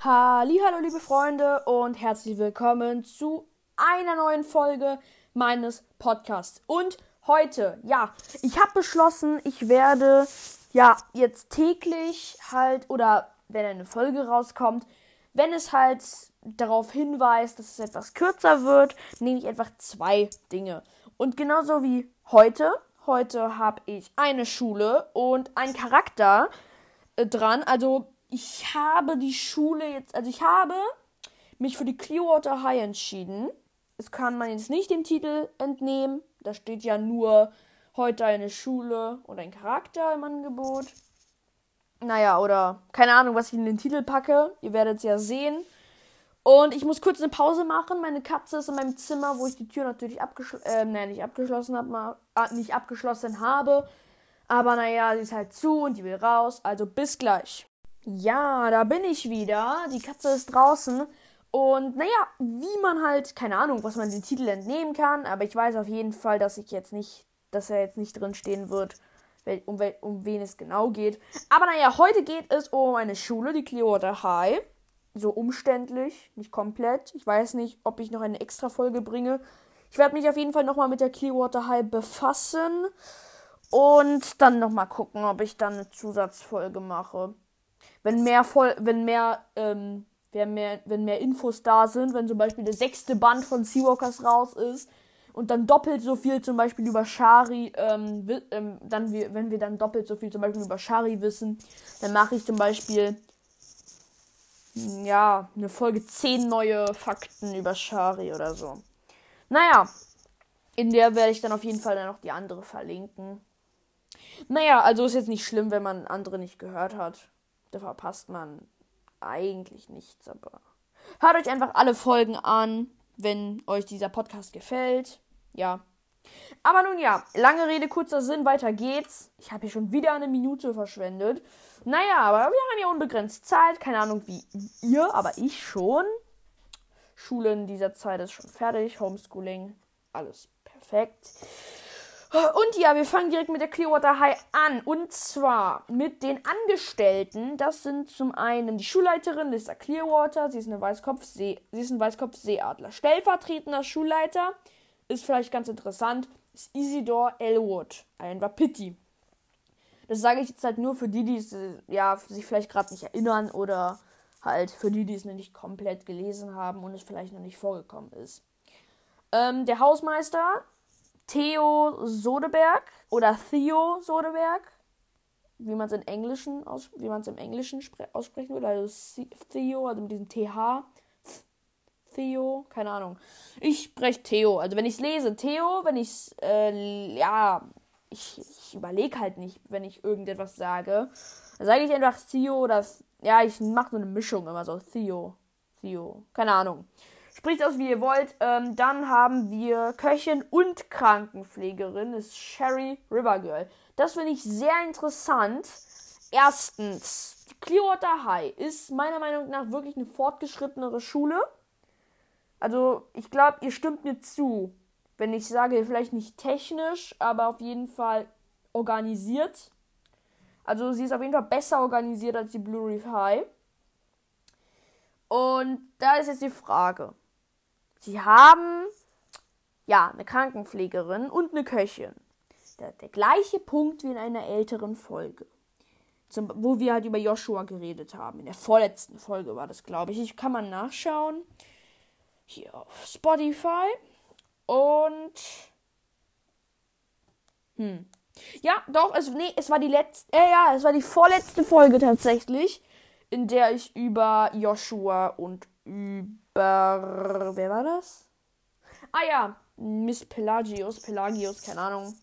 Hallo liebe Freunde und herzlich willkommen zu einer neuen Folge meines Podcasts. Und heute, ja, ich habe beschlossen, ich werde ja jetzt täglich halt oder wenn eine Folge rauskommt, wenn es halt darauf hinweist, dass es etwas kürzer wird, nehme ich einfach zwei Dinge. Und genauso wie heute, heute habe ich eine Schule und einen Charakter äh, dran, also ich habe die Schule jetzt, also ich habe mich für die Clearwater High entschieden. Das kann man jetzt nicht dem Titel entnehmen. Da steht ja nur heute eine Schule und ein Charakter im Angebot. Naja, oder keine Ahnung, was ich in den Titel packe. Ihr werdet es ja sehen. Und ich muss kurz eine Pause machen. Meine Katze ist in meinem Zimmer, wo ich die Tür natürlich abgeschlossen, äh, nein, nicht abgeschlossen habe, äh, nicht abgeschlossen habe. Aber naja, sie ist halt zu und die will raus. Also bis gleich. Ja, da bin ich wieder. Die Katze ist draußen. Und naja, wie man halt, keine Ahnung, was man den Titel entnehmen kann, aber ich weiß auf jeden Fall, dass ich jetzt nicht, dass er jetzt nicht drin stehen wird, um, um wen es genau geht. Aber naja, heute geht es um eine Schule, die Clearwater High. So umständlich, nicht komplett. Ich weiß nicht, ob ich noch eine extra Folge bringe. Ich werde mich auf jeden Fall nochmal mit der Clearwater High befassen und dann nochmal gucken, ob ich dann eine Zusatzfolge mache wenn mehr voll, wenn mehr, ähm, wenn mehr, wenn mehr Infos da sind, wenn zum Beispiel der sechste Band von Seawalkers raus ist und dann doppelt so viel zum Beispiel über Shari, ähm, ähm, dann wir, wenn wir dann doppelt so viel zum Beispiel über Shari wissen, dann mache ich zum Beispiel ja, eine Folge 10 neue Fakten über Shari oder so. Naja, in der werde ich dann auf jeden Fall dann noch die andere verlinken. Naja, also ist jetzt nicht schlimm, wenn man andere nicht gehört hat. Da verpasst man eigentlich nichts, aber hört euch einfach alle Folgen an, wenn euch dieser Podcast gefällt. Ja. Aber nun ja, lange Rede, kurzer Sinn, weiter geht's. Ich habe hier schon wieder eine Minute verschwendet. Naja, aber wir haben ja unbegrenzt Zeit. Keine Ahnung wie ihr, aber ich schon. Schule in dieser Zeit ist schon fertig. Homeschooling, alles perfekt. Und ja, wir fangen direkt mit der Clearwater High an. Und zwar mit den Angestellten. Das sind zum einen die Schulleiterin Lisa Clearwater. Sie ist, eine Weißkopfsee sie ist ein Weißkopfseeadler. Stellvertretender Schulleiter ist vielleicht ganz interessant. Ist Isidore Elwood. Ein Wapiti. Das sage ich jetzt halt nur für die, die es, ja, sich vielleicht gerade nicht erinnern oder halt für die, die es noch nicht komplett gelesen haben und es vielleicht noch nicht vorgekommen ist. Ähm, der Hausmeister Theo Sodeberg oder Theo Sodeberg, wie man es in Englischen wie im Englischen aussprechen würde, also Theo, also mit diesem TH. Theo, keine Ahnung. Ich spreche Theo. Also wenn ich es lese, Theo, wenn ich es, äh, ja, ich, ich überlege halt nicht, wenn ich irgendetwas sage. Dann sage ich einfach Theo oder, ja, ich mache so eine Mischung immer so. Theo, Theo, keine Ahnung. Spricht aus, wie ihr wollt. Ähm, dann haben wir Köchin und Krankenpflegerin, ist Sherry Rivergirl. Das finde ich sehr interessant. Erstens, Clearwater High ist meiner Meinung nach wirklich eine fortgeschrittenere Schule. Also, ich glaube, ihr stimmt mir zu, wenn ich sage, vielleicht nicht technisch, aber auf jeden Fall organisiert. Also, sie ist auf jeden Fall besser organisiert als die Blue Reef High. Und da ist jetzt die Frage. Sie haben ja eine Krankenpflegerin und eine Köchin. Der, der gleiche Punkt wie in einer älteren Folge. Zum, wo wir halt über Joshua geredet haben. In der vorletzten Folge war das, glaube ich. Ich kann mal nachschauen. Hier auf Spotify. Und. Hm. Ja, doch, es, nee, es war die letzte. Äh, ja, es war die vorletzte Folge tatsächlich, in der ich über Joshua und über. Wer war das? Ah ja, Miss Pelagius, Pelagius, keine Ahnung.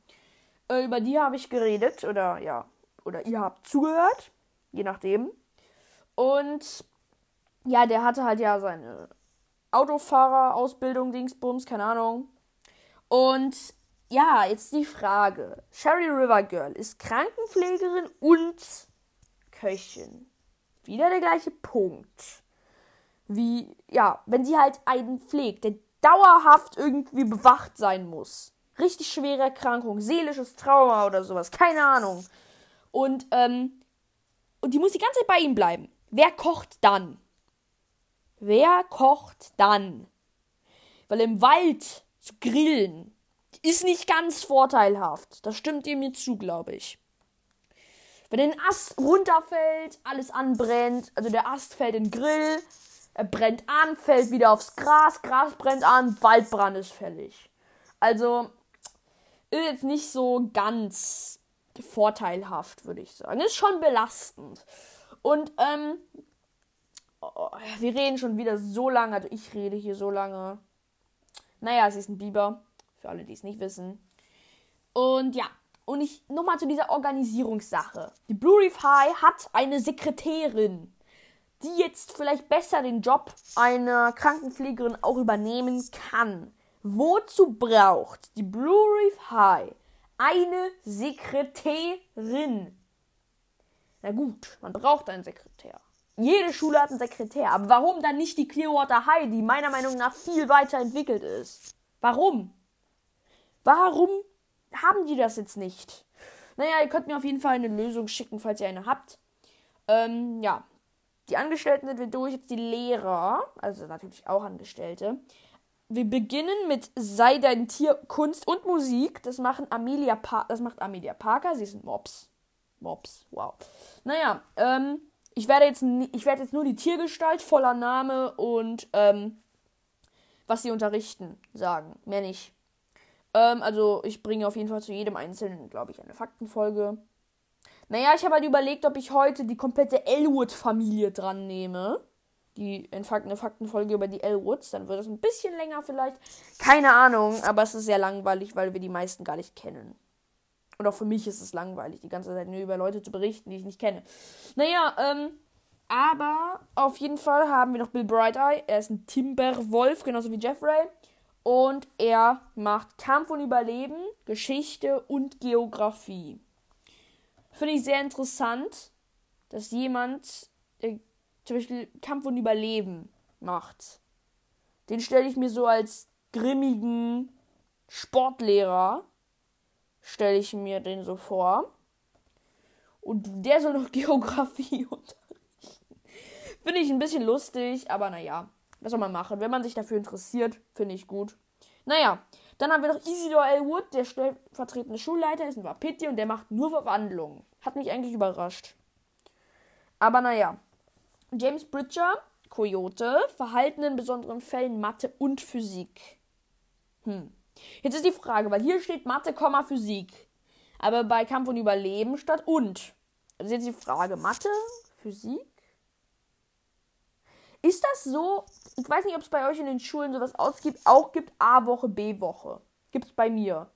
Äh, über die habe ich geredet oder ja, oder ihr habt zugehört, je nachdem. Und ja, der hatte halt ja seine Autofahrerausbildung, Dingsbums, keine Ahnung. Und ja, jetzt die Frage. Sherry River Girl ist Krankenpflegerin und Köchin. Wieder der gleiche Punkt wie, ja, wenn sie halt einen pflegt, der dauerhaft irgendwie bewacht sein muss. Richtig schwere Erkrankung, seelisches Trauma oder sowas, keine Ahnung. Und, ähm, und die muss die ganze Zeit bei ihm bleiben. Wer kocht dann? wer kocht dann? Weil im Wald zu grillen ist nicht ganz vorteilhaft. Das stimmt ihr mir zu, glaube ich. Wenn ein Ast runterfällt, alles anbrennt, also der Ast fällt in den Grill, er brennt an, fällt wieder aufs Gras, Gras brennt an, Waldbrand ist fällig. Also ist jetzt nicht so ganz vorteilhaft, würde ich sagen. Ist schon belastend. Und ähm, oh, wir reden schon wieder so lange, also ich rede hier so lange. Naja, sie ist ein Biber, für alle, die es nicht wissen. Und ja, und ich nochmal zu dieser Organisierungssache. Die Blue Reef High hat eine Sekretärin, die jetzt vielleicht besser den Job einer Krankenpflegerin auch übernehmen kann. Wozu braucht die Blue Reef High eine Sekretärin? Na gut, man braucht einen Sekretär. Jede Schule hat einen Sekretär. Aber warum dann nicht die Clearwater High, die meiner Meinung nach viel weiter entwickelt ist? Warum? Warum haben die das jetzt nicht? Naja, ihr könnt mir auf jeden Fall eine Lösung schicken, falls ihr eine habt. Ähm, ja. Die Angestellten sind wir durch, jetzt die Lehrer, also natürlich auch Angestellte. Wir beginnen mit Sei dein Tier, Kunst und Musik. Das, machen Amelia das macht Amelia Parker. Sie sind Mobs. Mobs, wow. Naja, ähm, ich werde jetzt, ich werde jetzt nur die Tiergestalt, voller Name und ähm, was sie unterrichten sagen. Mehr nicht. Ähm, also ich bringe auf jeden Fall zu jedem Einzelnen, glaube ich, eine Faktenfolge. Naja, ich habe halt überlegt, ob ich heute die komplette Elwood-Familie dran nehme. Die eine Faktenfolge über die Elwoods. Dann wird es ein bisschen länger vielleicht. Keine Ahnung, aber es ist sehr langweilig, weil wir die meisten gar nicht kennen. Und auch für mich ist es langweilig, die ganze Zeit nur über Leute zu berichten, die ich nicht kenne. Naja, ähm, aber auf jeden Fall haben wir noch Bill Brighteye. Er ist ein Timberwolf, genauso wie Jeffrey. Und er macht Kampf und Überleben, Geschichte und Geografie. Finde ich sehr interessant, dass jemand äh, zum Beispiel Kampf und Überleben macht. Den stelle ich mir so als grimmigen Sportlehrer, stelle ich mir den so vor. Und der soll noch Geografie unterrichten. Finde ich ein bisschen lustig, aber naja. Was soll man machen? Wenn man sich dafür interessiert, finde ich gut. Naja, dann haben wir noch Isidor Elwood, der stellvertretende Schulleiter ist ein Wapiti und der macht nur Verwandlungen. Hat mich eigentlich überrascht. Aber naja. James Bridger, Coyote, Verhalten in besonderen Fällen Mathe und Physik. Hm. Jetzt ist die Frage, weil hier steht Mathe, Physik. Aber bei Kampf und Überleben statt und. Also jetzt die Frage, Mathe, Physik? Ist das so? Ich weiß nicht, ob es bei euch in den Schulen sowas ausgibt, auch gibt A-Woche, B-Woche. Gibt es bei mir.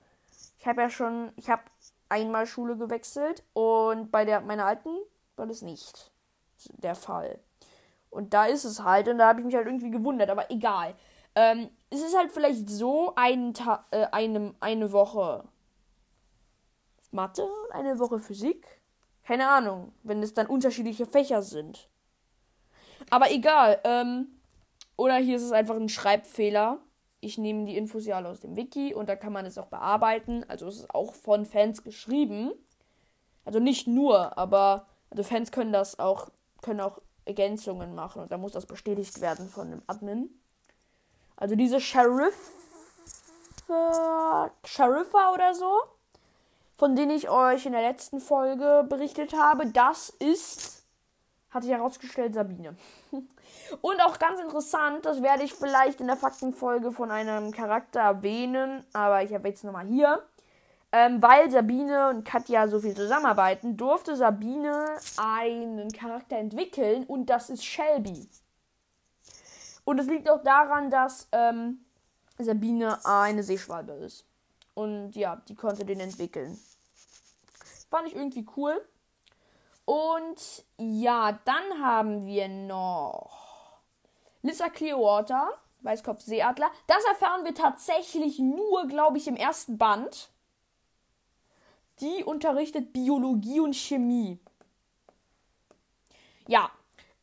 Ich habe ja schon, ich habe einmal Schule gewechselt und bei der meiner alten war das nicht der Fall. Und da ist es halt und da habe ich mich halt irgendwie gewundert, aber egal. Ähm, es ist halt vielleicht so ein Ta äh, eine, eine Woche Mathe und eine Woche Physik. Keine Ahnung, wenn es dann unterschiedliche Fächer sind. Aber egal. Ähm, oder hier ist es einfach ein Schreibfehler. Ich nehme die Infos ja alle aus dem Wiki und da kann man es auch bearbeiten. Also es ist auch von Fans geschrieben. Also nicht nur, aber also Fans können das auch, können auch Ergänzungen machen und da muss das bestätigt werden von dem Admin. Also diese Sheriff äh, Sheriffer oder so, von denen ich euch in der letzten Folge berichtet habe, das ist hat sich herausgestellt, Sabine. Und auch ganz interessant, das werde ich vielleicht in der Faktenfolge von einem Charakter erwähnen, aber ich habe jetzt nochmal hier. Ähm, weil Sabine und Katja so viel zusammenarbeiten, durfte Sabine einen Charakter entwickeln und das ist Shelby. Und es liegt auch daran, dass ähm, Sabine eine Seeschwalbe ist. Und ja, die konnte den entwickeln. Fand ich irgendwie cool. Und ja, dann haben wir noch Lissa Clearwater, Weißkopf Seeadler. Das erfahren wir tatsächlich nur, glaube ich, im ersten Band. Die unterrichtet Biologie und Chemie. Ja,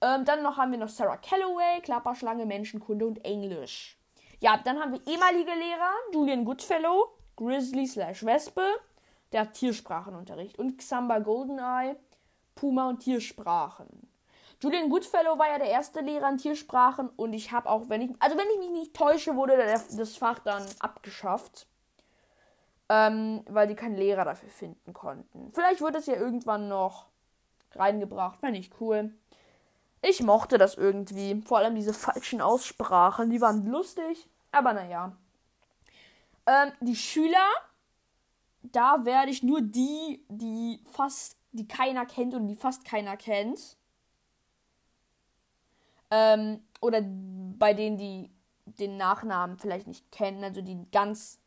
ähm, dann noch haben wir noch Sarah Calloway, Klapperschlange, Menschenkunde und Englisch. Ja, dann haben wir ehemalige Lehrer, Julian Goodfellow, Grizzly slash Wespe, der hat Tiersprachenunterricht und Xamba Goldeneye, Puma und Tiersprachen. Julian Goodfellow war ja der erste Lehrer in Tiersprachen und ich habe auch, wenn ich, also wenn ich mich nicht täusche, wurde das Fach dann abgeschafft. Ähm, weil die keinen Lehrer dafür finden konnten. Vielleicht wird es ja irgendwann noch reingebracht. Fände ich cool. Ich mochte das irgendwie. Vor allem diese falschen Aussprachen, die waren lustig. Aber naja. Ähm, die Schüler, da werde ich nur die, die fast, die keiner kennt und die fast keiner kennt. Ähm, oder bei denen, die den Nachnamen vielleicht nicht kennen, also die ganz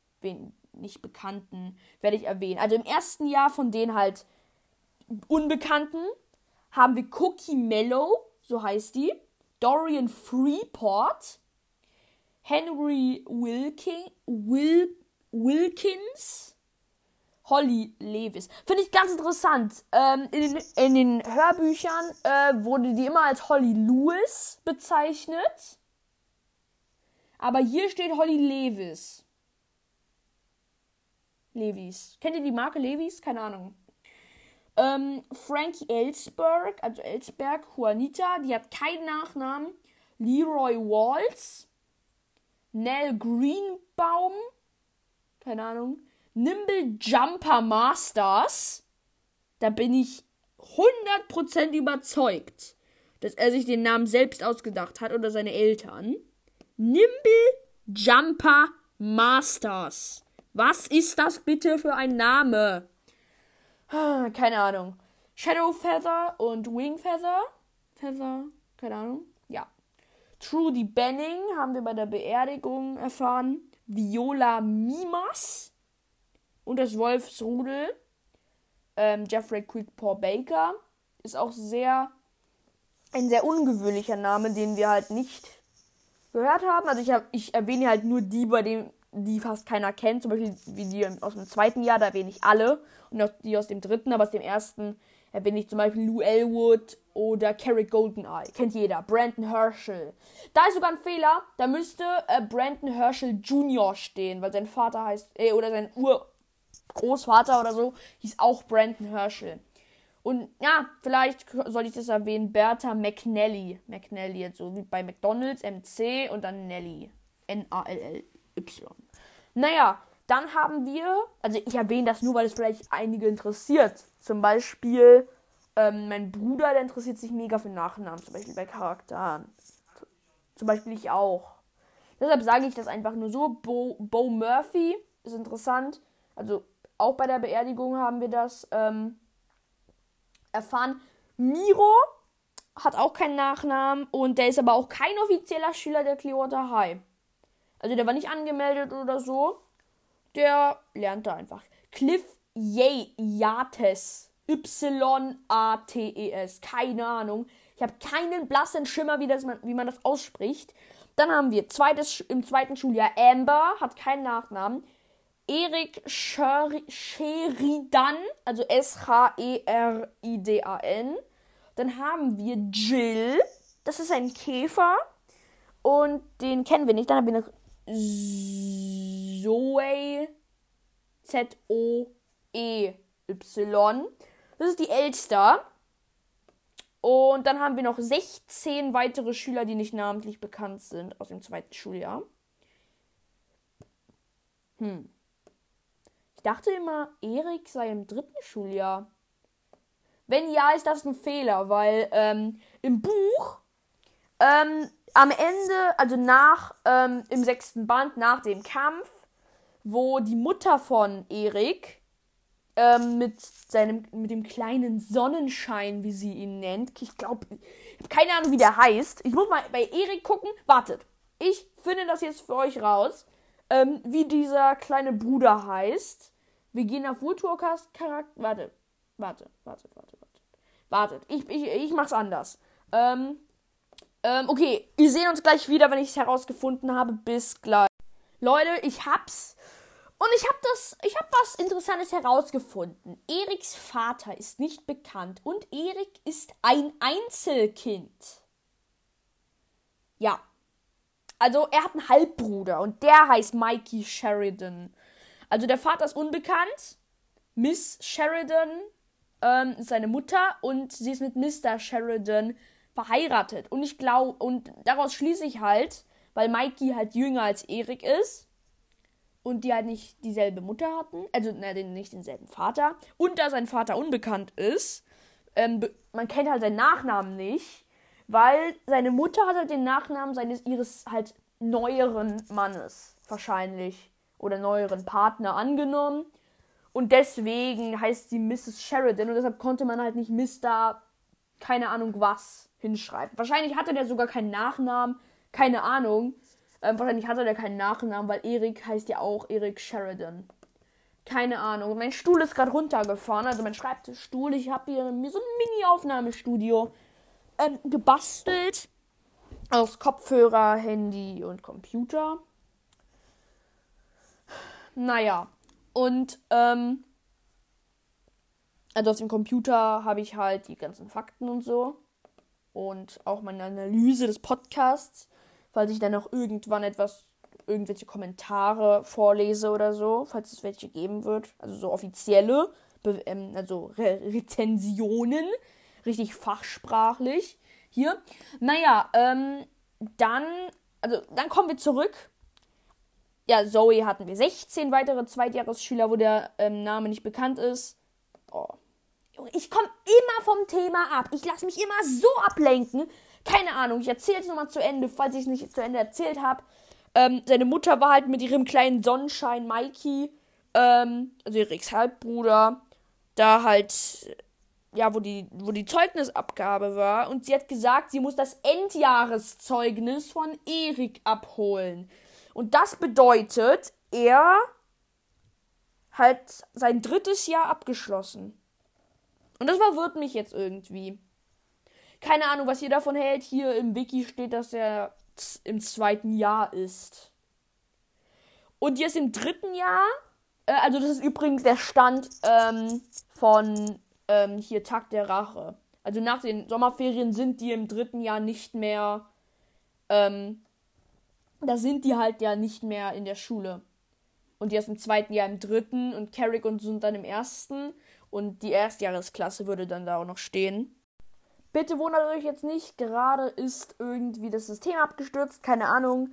nicht bekannten, werde ich erwähnen. Also im ersten Jahr von denen halt Unbekannten haben wir Cookie Mellow, so heißt die, Dorian Freeport, Henry Wilkin, Wil, Wilkins, Holly Lewis. Finde ich ganz interessant. Ähm, in, den, in, den, Hörbüchern äh, wurde die immer als Holly Lewis bezeichnet. Aber hier steht Holly Lewis. Levis. Kennt ihr die Marke Levis? Keine Ahnung. Ähm, Frankie Ellsberg, also Ellsberg, Juanita, die hat keinen Nachnamen. Leroy Walls. Nell Greenbaum. Keine Ahnung. Nimble Jumper Masters. Da bin ich 100% überzeugt, dass er sich den Namen selbst ausgedacht hat oder seine Eltern. Nimble Jumper Masters. Was ist das bitte für ein Name? Keine Ahnung. Shadow Feather und Wing Feather. Feather, keine Ahnung. Ja. Trudy Benning haben wir bei der Beerdigung erfahren. Viola Mimas und das Wolfsrudel. Ähm, Jeffrey Quickpaw Baker ist auch sehr ein sehr ungewöhnlicher Name, den wir halt nicht gehört haben. Also ich, hab, ich erwähne halt nur die, bei denen die fast keiner kennt, zum Beispiel wie die aus dem zweiten Jahr, da erwähne ich alle. Und auch die aus dem dritten, aber aus dem ersten erwähne ich zum Beispiel Lou Elwood oder Carrick Goldeneye. Kennt jeder. Brandon Herschel. Da ist sogar ein Fehler. Da müsste äh, Brandon Herschel Jr. stehen, weil sein Vater heißt, äh, oder sein Urgroßvater oder so, hieß auch Brandon Herschel. Und ja, vielleicht soll ich das erwähnen, Bertha McNally. McNally, jetzt so wie bei McDonalds, MC und dann Nelly. N-A-L-L. Y. Naja, dann haben wir, also ich erwähne das nur, weil es vielleicht einige interessiert. Zum Beispiel ähm, mein Bruder, der interessiert sich mega für Nachnamen, zum Beispiel bei Charakteren. Zum Beispiel ich auch. Deshalb sage ich das einfach nur so. Bo, Bo Murphy ist interessant. Also auch bei der Beerdigung haben wir das ähm, erfahren. Miro hat auch keinen Nachnamen und der ist aber auch kein offizieller Schüler der Clearwater High. Also der war nicht angemeldet oder so. Der lernte einfach. Cliff Yates. Y-A-T-E-S. Keine Ahnung. Ich habe keinen blassen Schimmer, wie, das man, wie man das ausspricht. Dann haben wir zweites, im zweiten Schuljahr Amber, hat keinen Nachnamen. Erik Sheridan, also S-H-E-R-I-D-A-N. Dann haben wir Jill, das ist ein Käfer. Und den kennen wir nicht. Dann haben wir noch Zoe Z-O-E-Y. Das ist die Elster. Und dann haben wir noch 16 weitere Schüler, die nicht namentlich bekannt sind aus dem zweiten Schuljahr. Hm. Ich dachte immer, Erik sei im dritten Schuljahr. Wenn ja, ist das ein Fehler, weil ähm, im Buch ähm, am Ende, also nach, ähm, im sechsten Band, nach dem Kampf, wo die Mutter von Erik ähm, mit seinem, mit dem kleinen Sonnenschein, wie sie ihn nennt, ich glaube, keine Ahnung, wie der heißt. Ich muss mal bei Erik gucken. Wartet, ich finde das jetzt für euch raus, ähm, wie dieser kleine Bruder heißt. Wir gehen auf Woodwalkers Charakter. Warte, warte, warte, warte, warte. Wartet, ich, ich, ich mach's anders. Ähm, ähm, okay, wir sehen uns gleich wieder, wenn ich es herausgefunden habe. Bis gleich. Leute, ich hab's. Und ich hab das, ich hab was Interessantes herausgefunden. Eriks Vater ist nicht bekannt und Erik ist ein Einzelkind. Ja. Also er hat einen Halbbruder und der heißt Mikey Sheridan. Also der Vater ist unbekannt. Miss Sheridan ähm, ist seine Mutter und sie ist mit Mr. Sheridan verheiratet. Und ich glaube, und daraus schließe ich halt, weil Mikey halt jünger als Erik ist und die halt nicht dieselbe Mutter hatten, also na, nicht denselben Vater, und da sein Vater unbekannt ist, ähm, man kennt halt seinen Nachnamen nicht, weil seine Mutter hat halt den Nachnamen seines ihres halt neueren Mannes wahrscheinlich oder neueren Partner angenommen und deswegen heißt sie Mrs. Sheridan und deshalb konnte man halt nicht Mr. keine Ahnung was hinschreiben. Wahrscheinlich hatte der sogar keinen Nachnamen, keine Ahnung. Ähm, wahrscheinlich hatte der keinen Nachnamen, weil Erik heißt ja auch Erik Sheridan. Keine Ahnung. Mein Stuhl ist gerade runtergefahren, also mein Schreibtischstuhl. Ich habe hier mir so ein Mini-Aufnahmestudio ähm, gebastelt. Aus Kopfhörer, Handy und Computer. Naja. Und, ähm, also auf dem Computer habe ich halt die ganzen Fakten und so. Und auch meine Analyse des Podcasts, falls ich dann noch irgendwann etwas, irgendwelche Kommentare vorlese oder so, falls es welche geben wird. Also so offizielle, ähm, also Re Rezensionen, richtig fachsprachlich. Hier. Naja, ähm, dann, also dann kommen wir zurück ja, Zoe hatten wir 16 weitere Zweitjahresschüler, wo der ähm, Name nicht bekannt ist. Oh. Ich komme immer vom Thema ab. Ich lasse mich immer so ablenken. Keine Ahnung, ich erzähle es nochmal zu Ende, falls ich es nicht zu Ende erzählt habe. Ähm, seine Mutter war halt mit ihrem kleinen Sonnenschein Mikey, ähm, also Eriks Halbbruder, da halt, ja, wo die, wo die Zeugnisabgabe war. Und sie hat gesagt, sie muss das Endjahreszeugnis von Erik abholen. Und das bedeutet, er hat sein drittes Jahr abgeschlossen. Und das verwirrt mich jetzt irgendwie. Keine Ahnung, was ihr davon hält. Hier im Wiki steht, dass er im zweiten Jahr ist. Und jetzt im dritten Jahr, äh, also das ist übrigens der Stand ähm, von ähm, hier Tag der Rache. Also nach den Sommerferien sind die im dritten Jahr nicht mehr ähm, da sind die halt ja nicht mehr in der Schule. Und die ist im zweiten Jahr im dritten und Carrick und sind dann im ersten. Und die Erstjahresklasse würde dann da auch noch stehen. Bitte wundert euch jetzt nicht, gerade ist irgendwie das System abgestürzt, keine Ahnung.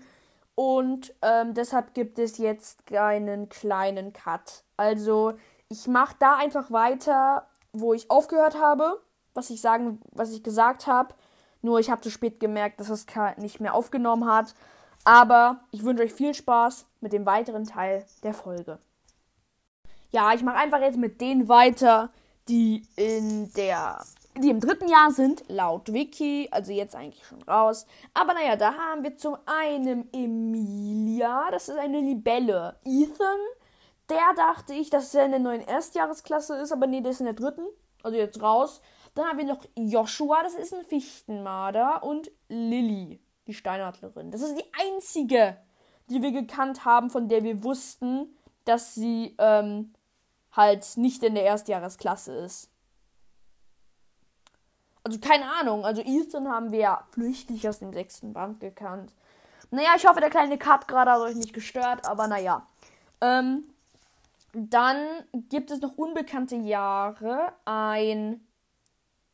Und ähm, deshalb gibt es jetzt einen kleinen Cut. Also ich mache da einfach weiter, wo ich aufgehört habe, was ich sagen, was ich gesagt habe. Nur ich habe zu spät gemerkt, dass es nicht mehr aufgenommen hat. Aber ich wünsche euch viel Spaß mit dem weiteren Teil der Folge. Ja, ich mache einfach jetzt mit denen weiter, die in der die im dritten Jahr sind, laut Wiki, also jetzt eigentlich schon raus. Aber naja, da haben wir zum einen Emilia, das ist eine Libelle. Ethan, der dachte ich, dass er in der neuen Erstjahresklasse ist, aber nee, der ist in der dritten, also jetzt raus. Dann haben wir noch Joshua, das ist ein Fichtenmarder. Und Lilly, die Steinadlerin. Das ist die einzige, die wir gekannt haben, von der wir wussten, dass sie ähm, halt nicht in der Erstjahresklasse ist. Also keine Ahnung. Also Ethan haben wir ja flüchtig aus dem sechsten Band gekannt. Naja, ich hoffe, der kleine Cut gerade hat euch nicht gestört, aber naja. Ähm, dann gibt es noch unbekannte Jahre. Ein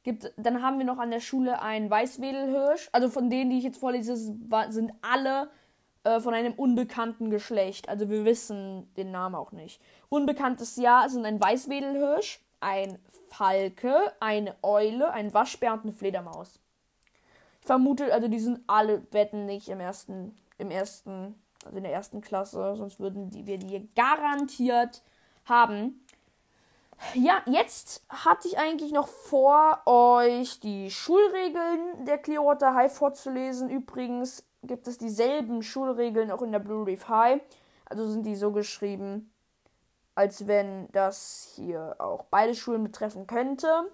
gibt, dann haben wir noch an der Schule einen Weißwedelhirsch. Also von denen, die ich jetzt vorlese, sind alle äh, von einem unbekannten Geschlecht. Also wir wissen den Namen auch nicht. Unbekanntes Jahr sind ein Weißwedelhirsch, ein Falke, eine Eule, ein Waschbär und eine Fledermaus. Ich vermute, also die sind alle wetten nicht im ersten, im ersten, also in der ersten Klasse, sonst würden die, wir die garantiert haben. Ja, jetzt hatte ich eigentlich noch vor, euch die Schulregeln der Clearwater High vorzulesen. Übrigens gibt es dieselben Schulregeln auch in der Blue Reef High. Also sind die so geschrieben, als wenn das hier auch beide Schulen betreffen könnte.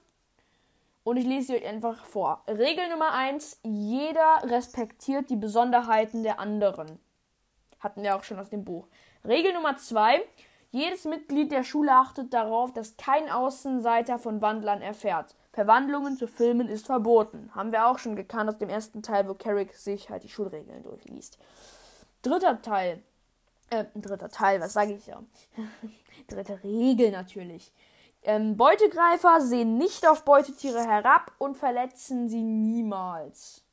Und ich lese sie euch einfach vor. Regel Nummer 1. Jeder respektiert die Besonderheiten der anderen. Hatten wir auch schon aus dem Buch. Regel Nummer 2. Jedes Mitglied der Schule achtet darauf, dass kein Außenseiter von Wandlern erfährt. Verwandlungen zu filmen ist verboten. Haben wir auch schon gekannt aus dem ersten Teil, wo Carrick sich halt die Schulregeln durchliest. Dritter Teil. Äh, dritter Teil, was sage ich ja? Dritte Regel natürlich. Ähm, Beutegreifer sehen nicht auf Beutetiere herab und verletzen sie niemals.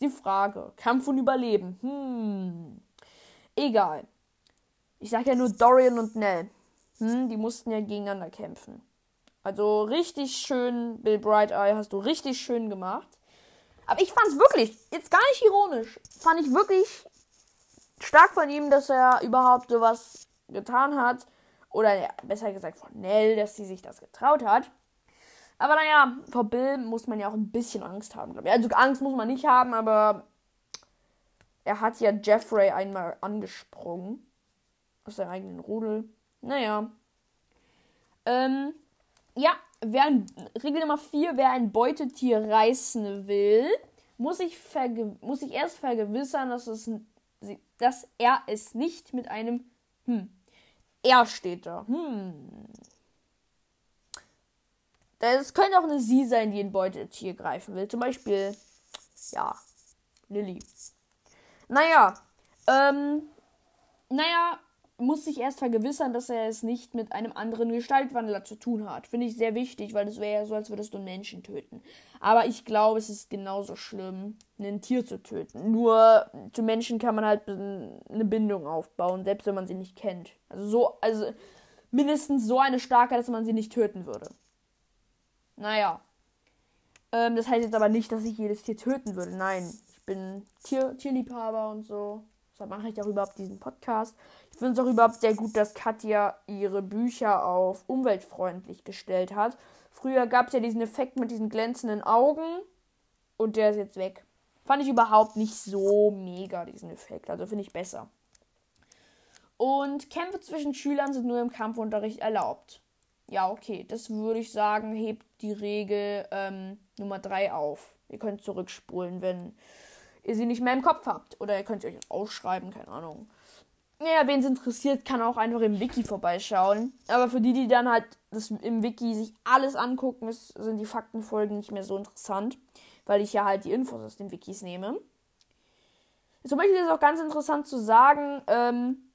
Die Frage. Kampf und Überleben. Hm. Egal. Ich sag ja nur Dorian und Nell. Hm, die mussten ja gegeneinander kämpfen. Also richtig schön, Bill Bright Eye, hast du richtig schön gemacht. Aber ich fand's wirklich, jetzt gar nicht ironisch, fand ich wirklich stark von ihm, dass er überhaupt sowas getan hat. Oder ja, besser gesagt von Nell, dass sie sich das getraut hat. Aber naja, vor Bill muss man ja auch ein bisschen Angst haben, glaube ich. Also Angst muss man nicht haben, aber er hat ja Jeffrey einmal angesprungen. Aus seinem eigenen Rudel. Naja. Ähm, ja, wer ein, Regel Nummer 4, wer ein Beutetier reißen will, muss sich, muss sich erst vergewissern, dass, es, dass er es nicht mit einem hm, er steht da. Hm. Es könnte auch eine Sie sein, die ein Beutetier greifen will. Zum Beispiel, ja, Lilly. Naja, ähm, naja, muss sich erst vergewissern, dass er es nicht mit einem anderen Gestaltwandler zu tun hat. Finde ich sehr wichtig, weil das wäre ja so, als würdest du einen Menschen töten. Aber ich glaube, es ist genauso schlimm, ein Tier zu töten. Nur zu Menschen kann man halt eine Bindung aufbauen, selbst wenn man sie nicht kennt. Also so, also mindestens so eine starke, dass man sie nicht töten würde. Naja. Ähm, das heißt jetzt aber nicht, dass ich jedes Tier töten würde. Nein, ich bin Tier, Tierliebhaber und so. Deshalb mache ich auch überhaupt diesen Podcast. Ich finde es auch überhaupt sehr gut, dass Katja ihre Bücher auf umweltfreundlich gestellt hat. Früher gab es ja diesen Effekt mit diesen glänzenden Augen und der ist jetzt weg. Fand ich überhaupt nicht so mega, diesen Effekt. Also finde ich besser. Und Kämpfe zwischen Schülern sind nur im Kampfunterricht erlaubt. Ja, okay, das würde ich sagen, hebt die Regel ähm, Nummer 3 auf. Ihr könnt zurückspulen, wenn ihr sie nicht mehr im Kopf habt. Oder ihr könnt sie euch aufschreiben, keine Ahnung. Naja, wen es interessiert, kann auch einfach im Wiki vorbeischauen. Aber für die, die dann halt das im Wiki sich alles angucken, ist, sind die Faktenfolgen nicht mehr so interessant. Weil ich ja halt die Infos aus den Wikis nehme. Zum Beispiel ist es auch ganz interessant zu sagen, ähm,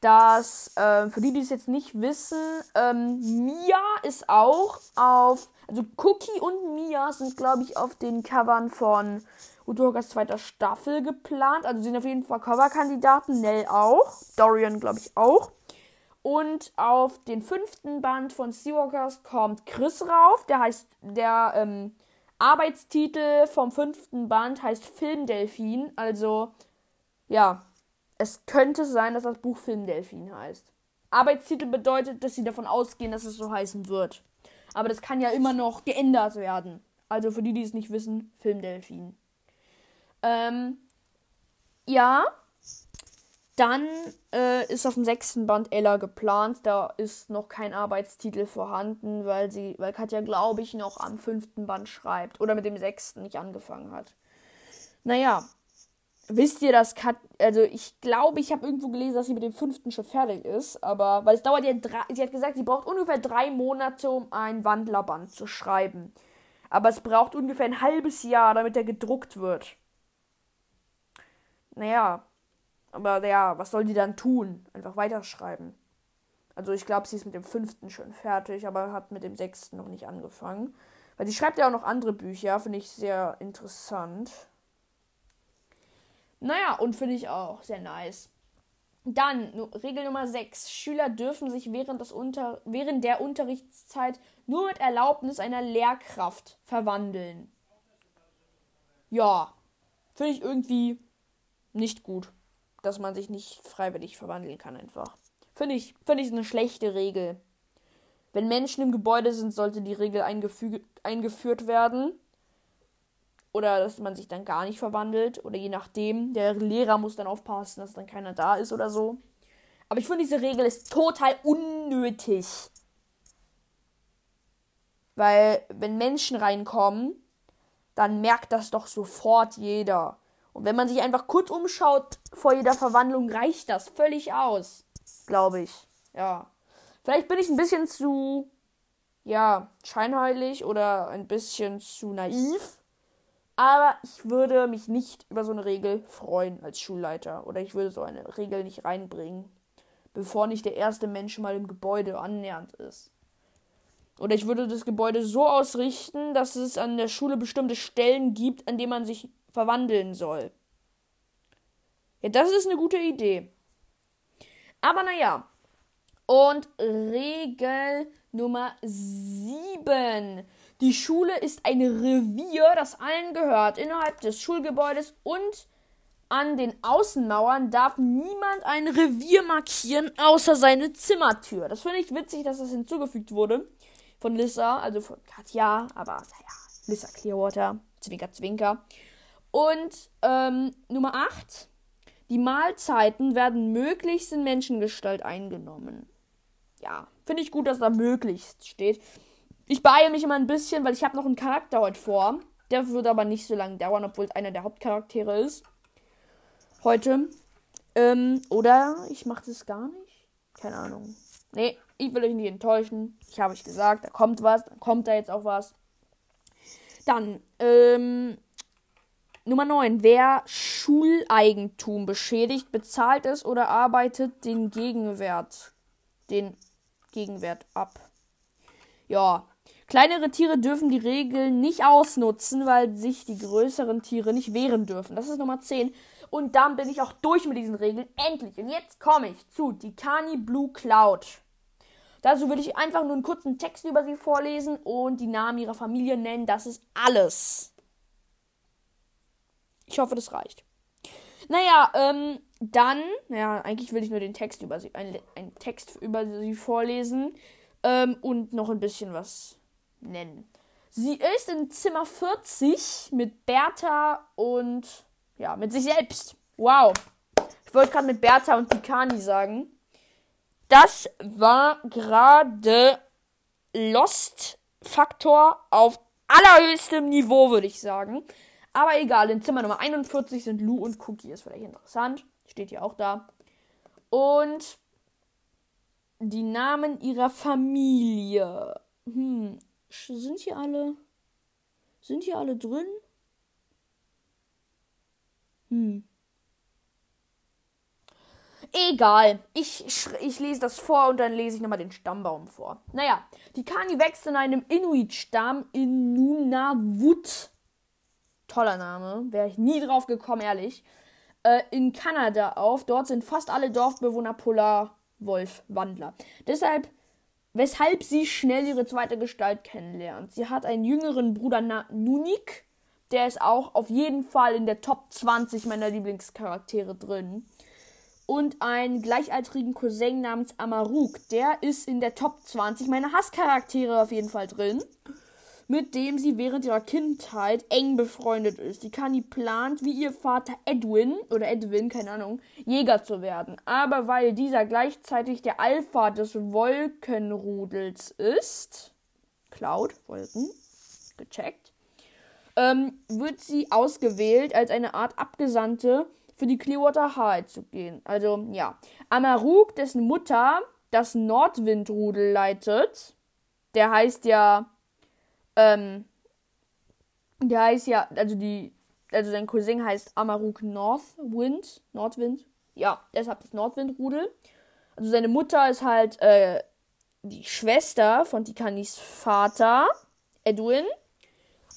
dass äh, für die, die es jetzt nicht wissen, ähm, Mia ist auch auf, also Cookie und Mia sind, glaube ich, auf den Covern von Udokas zweiter Staffel geplant. Also sind auf jeden Fall Coverkandidaten. Nell auch. Dorian, glaube ich, auch. Und auf den fünften Band von Seawalkers kommt Chris rauf. Der heißt, der ähm, Arbeitstitel vom fünften Band heißt Filmdelfin. Also, ja, es könnte sein, dass das Buch Filmdelfin heißt. Arbeitstitel bedeutet, dass sie davon ausgehen, dass es so heißen wird. Aber das kann ja immer noch geändert werden. Also für die, die es nicht wissen, Filmdelfin. Ähm, ja. Dann äh, ist auf dem sechsten Band Ella geplant. Da ist noch kein Arbeitstitel vorhanden, weil sie, weil Katja, glaube ich, noch am fünften Band schreibt oder mit dem sechsten nicht angefangen hat. Naja, wisst ihr, dass Kat, also ich glaube, ich habe irgendwo gelesen, dass sie mit dem fünften schon fertig ist, aber weil es dauert ja drei, sie hat gesagt, sie braucht ungefähr drei Monate, um ein Wandlerband zu schreiben. Aber es braucht ungefähr ein halbes Jahr, damit er gedruckt wird. Naja, aber ja, was soll die dann tun? Einfach weiterschreiben. Also ich glaube, sie ist mit dem fünften schon fertig, aber hat mit dem sechsten noch nicht angefangen. Weil sie schreibt ja auch noch andere Bücher, finde ich sehr interessant. Naja, und finde ich auch sehr nice. Dann, Regel Nummer 6. Schüler dürfen sich während, des Unter während der Unterrichtszeit nur mit Erlaubnis einer Lehrkraft verwandeln. Ja, finde ich irgendwie nicht gut, dass man sich nicht freiwillig verwandeln kann einfach. Finde ich, finde ich eine schlechte Regel. Wenn Menschen im Gebäude sind, sollte die Regel eingeführt werden. Oder dass man sich dann gar nicht verwandelt. Oder je nachdem. Der Lehrer muss dann aufpassen, dass dann keiner da ist oder so. Aber ich finde, diese Regel ist total unnötig. Weil, wenn Menschen reinkommen, dann merkt das doch sofort jeder. Und wenn man sich einfach kurz umschaut vor jeder Verwandlung, reicht das völlig aus. Glaube ich. Ja. Vielleicht bin ich ein bisschen zu, ja, scheinheilig oder ein bisschen zu naiv. Aber ich würde mich nicht über so eine Regel freuen als Schulleiter. Oder ich würde so eine Regel nicht reinbringen, bevor nicht der erste Mensch mal im Gebäude annähernd ist. oder ich würde das Gebäude so ausrichten, dass es an der Schule bestimmte Stellen gibt, an denen man sich verwandeln soll. Ja, das ist eine gute Idee. Aber naja. Und Regel Nummer 7. Die Schule ist ein Revier, das allen gehört. Innerhalb des Schulgebäudes und an den Außenmauern darf niemand ein Revier markieren, außer seine Zimmertür. Das finde ich witzig, dass das hinzugefügt wurde von Lissa, also von Katja, aber naja, Lissa Clearwater, Zwinker, Zwinker. Und ähm, Nummer 8. Die Mahlzeiten werden möglichst in Menschengestalt eingenommen. Ja, finde ich gut, dass da möglichst steht. Ich beeile mich immer ein bisschen, weil ich habe noch einen Charakter heute vor. Der wird aber nicht so lange dauern, obwohl es einer der Hauptcharaktere ist. Heute. Ähm, oder ich mache das gar nicht. Keine Ahnung. Nee, ich will euch nicht enttäuschen. Ich habe euch gesagt, da kommt was, dann kommt da jetzt auch was. Dann, ähm, Nummer 9. Wer Schuleigentum beschädigt, bezahlt es oder arbeitet den Gegenwert, den Gegenwert ab. Ja. Kleinere Tiere dürfen die Regeln nicht ausnutzen, weil sich die größeren Tiere nicht wehren dürfen. Das ist Nummer 10. Und dann bin ich auch durch mit diesen Regeln. Endlich. Und jetzt komme ich zu Tikani Blue Cloud. Dazu würde ich einfach nur einen kurzen Text über sie vorlesen und die Namen ihrer Familie nennen. Das ist alles. Ich hoffe, das reicht. Naja, ähm, dann, ja, eigentlich will ich nur den Text über sie, einen, Text über sie vorlesen ähm, und noch ein bisschen was nennen. Sie ist in Zimmer 40 mit Bertha und ja, mit sich selbst. Wow. Ich wollte gerade mit Bertha und Pikani sagen. Das war gerade Lost-Faktor auf allerhöchstem Niveau, würde ich sagen. Aber egal, in Zimmer Nummer 41 sind Lou und Cookie. Ist vielleicht interessant. Steht hier auch da. Und die Namen ihrer Familie. Hm, sind hier alle. Sind hier alle drin? Hm. Egal. Ich, ich lese das vor und dann lese ich nochmal den Stammbaum vor. Naja, die Kani wächst in einem Inuit-Stamm in Nunavut toller Name, wäre ich nie drauf gekommen, ehrlich, äh, in Kanada auf. Dort sind fast alle Dorfbewohner Polarwolf-Wandler. Deshalb, weshalb sie schnell ihre zweite Gestalt kennenlernt. Sie hat einen jüngeren Bruder Nunik, der ist auch auf jeden Fall in der Top 20 meiner Lieblingscharaktere drin. Und einen gleichaltrigen Cousin namens Amaruk, der ist in der Top 20 meiner Hasscharaktere auf jeden Fall drin mit dem sie während ihrer Kindheit eng befreundet ist. Die Kani plant, wie ihr Vater Edwin oder Edwin, keine Ahnung, Jäger zu werden. Aber weil dieser gleichzeitig der Alpha des Wolkenrudels ist, Cloud, Wolken, gecheckt, ähm, wird sie ausgewählt, als eine Art Abgesandte für die Clearwater High zu gehen. Also, ja. Amaruk, dessen Mutter das Nordwindrudel leitet, der heißt ja ähm, der heißt ja, also die, also sein Cousin heißt Amaruk Northwind, Nordwind. Ja, deshalb das Nordwindrudel. Also seine Mutter ist halt äh, die Schwester von Tikanis Vater, Edwin.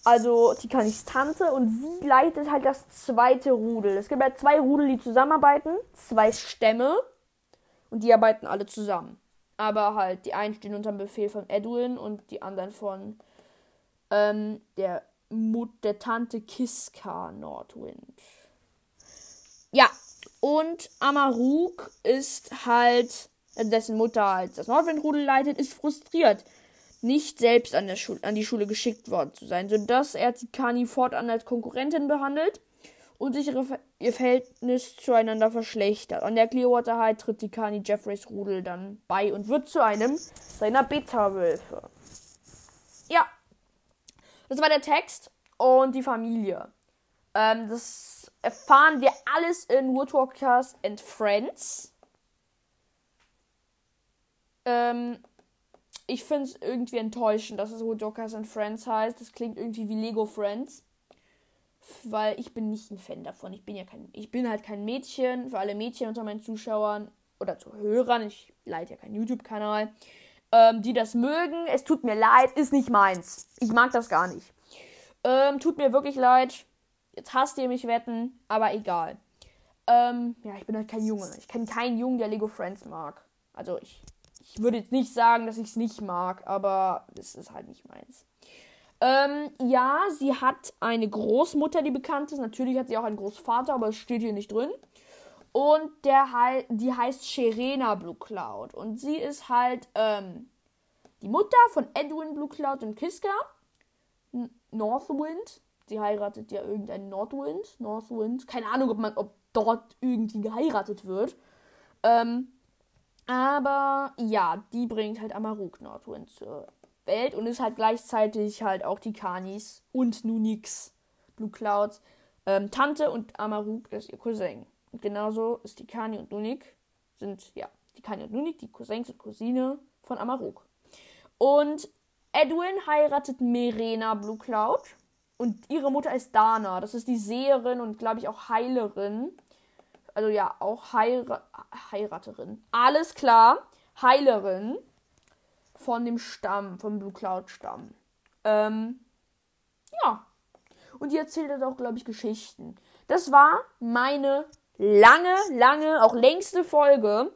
Also Tikanis Tante und sie leitet halt das zweite Rudel. Es gibt halt zwei Rudel, die zusammenarbeiten, zwei Stämme und die arbeiten alle zusammen. Aber halt die einen stehen unter dem Befehl von Edwin und die anderen von ähm, der Mut der Tante Kiska Nordwind. Ja, und Amaruk ist halt, dessen Mutter halt das Nordwindrudel leitet, ist frustriert, nicht selbst an, der Schule, an die Schule geschickt worden zu sein, sodass er Tikani fortan als Konkurrentin behandelt und sich ihr Verhältnis zueinander verschlechtert. An der Clearwater High tritt Tikani Jeffreys Rudel dann bei und wird zu einem seiner Beta-Wölfe. Ja, das war der Text und die Familie. Ähm, das erfahren wir alles in Woodwalkers and Friends. Ähm, ich finde es irgendwie enttäuschend, dass es Woodwalkers and Friends heißt. Das klingt irgendwie wie Lego Friends. Weil ich bin nicht ein Fan davon. Ich bin ja kein, ich bin halt kein Mädchen. Für alle Mädchen unter meinen Zuschauern oder Zuhörern. Ich leite ja keinen YouTube-Kanal. Ähm, die das mögen. Es tut mir leid, ist nicht meins. Ich mag das gar nicht. Ähm, tut mir wirklich leid. Jetzt hasst ihr mich wetten, aber egal. Ähm, ja, ich bin halt kein Junge. Ich kenne keinen Jungen, der Lego Friends mag. Also ich, ich würde jetzt nicht sagen, dass ich es nicht mag, aber es ist halt nicht meins. Ähm, ja, sie hat eine Großmutter, die bekannt ist. Natürlich hat sie auch einen Großvater, aber es steht hier nicht drin. Und der hei die heißt Sherena Blue Cloud. Und sie ist halt ähm, die Mutter von Edwin Blue Cloud und Kiska. N Northwind. Sie heiratet ja irgendeinen Northwind. Northwind. Keine Ahnung, ob man, ob dort irgendwie geheiratet wird. Ähm, aber ja, die bringt halt Amaruk Northwind zur Welt und ist halt gleichzeitig halt auch die Kanis und Nunix Blue Clouds ähm, Tante und Amaruk ist ihr Cousin. Genauso ist die Kani und Nunik sind, ja, die Kani und Nunik, die Cousins und Cousine von Amaruk. Und Edwin heiratet Merena Blue Cloud und ihre Mutter ist Dana. Das ist die Seherin und, glaube ich, auch Heilerin. Also ja, auch Heira Heiraterin. Alles klar. Heilerin von dem Stamm, vom Blue Cloud Stamm. Ähm, ja. Und die erzählt halt auch, glaube ich, Geschichten. Das war meine lange, lange, auch längste Folge.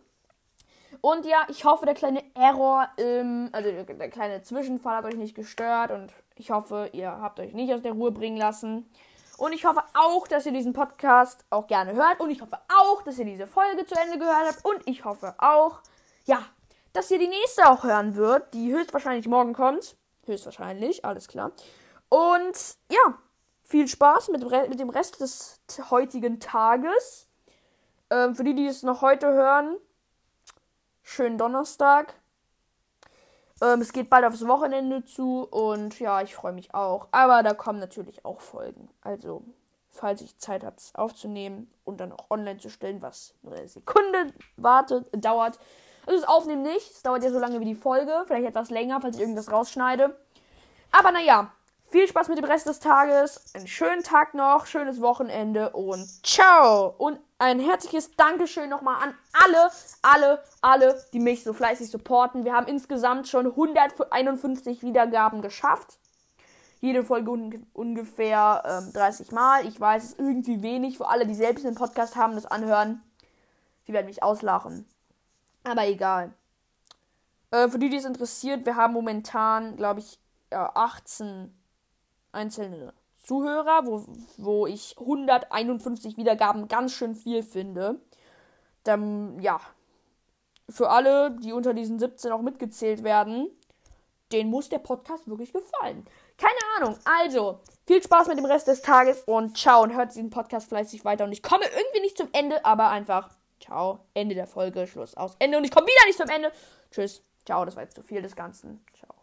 Und ja, ich hoffe, der kleine Error, ähm, also der kleine Zwischenfall hat euch nicht gestört und ich hoffe, ihr habt euch nicht aus der Ruhe bringen lassen. Und ich hoffe auch, dass ihr diesen Podcast auch gerne hört. Und ich hoffe auch, dass ihr diese Folge zu Ende gehört habt. Und ich hoffe auch, ja, dass ihr die nächste auch hören wird, die höchstwahrscheinlich morgen kommt. Höchstwahrscheinlich, alles klar. Und ja, viel Spaß mit, mit dem Rest des heutigen Tages. Ähm, für die, die es noch heute hören, schönen Donnerstag. Ähm, es geht bald aufs Wochenende zu und ja, ich freue mich auch. Aber da kommen natürlich auch Folgen. Also, falls ich Zeit habe, es aufzunehmen und dann auch online zu stellen, was nur eine Sekunde wartet, dauert. Also das Aufnehmen nicht. Es dauert ja so lange wie die Folge. Vielleicht etwas länger, falls ich irgendwas rausschneide. Aber naja, viel Spaß mit dem Rest des Tages. Einen schönen Tag noch, schönes Wochenende und ciao. Und ein herzliches Dankeschön nochmal an alle, alle, alle, die mich so fleißig supporten. Wir haben insgesamt schon 151 Wiedergaben geschafft. Jede Folge un ungefähr ähm, 30 Mal. Ich weiß, es ist irgendwie wenig für alle, die selbst einen Podcast haben, das anhören. Die werden mich auslachen. Aber egal. Äh, für die, die es interessiert, wir haben momentan, glaube ich, ja, 18 einzelne Zuhörer, wo, wo ich 151 Wiedergaben ganz schön viel finde. Dann, ja, für alle, die unter diesen 17 auch mitgezählt werden, den muss der Podcast wirklich gefallen. Keine Ahnung. Also, viel Spaß mit dem Rest des Tages und ciao und hört diesen Podcast fleißig weiter. Und ich komme irgendwie nicht zum Ende, aber einfach ciao. Ende der Folge, Schluss aus. Ende und ich komme wieder nicht zum Ende. Tschüss. Ciao, das war jetzt zu viel des Ganzen. Ciao.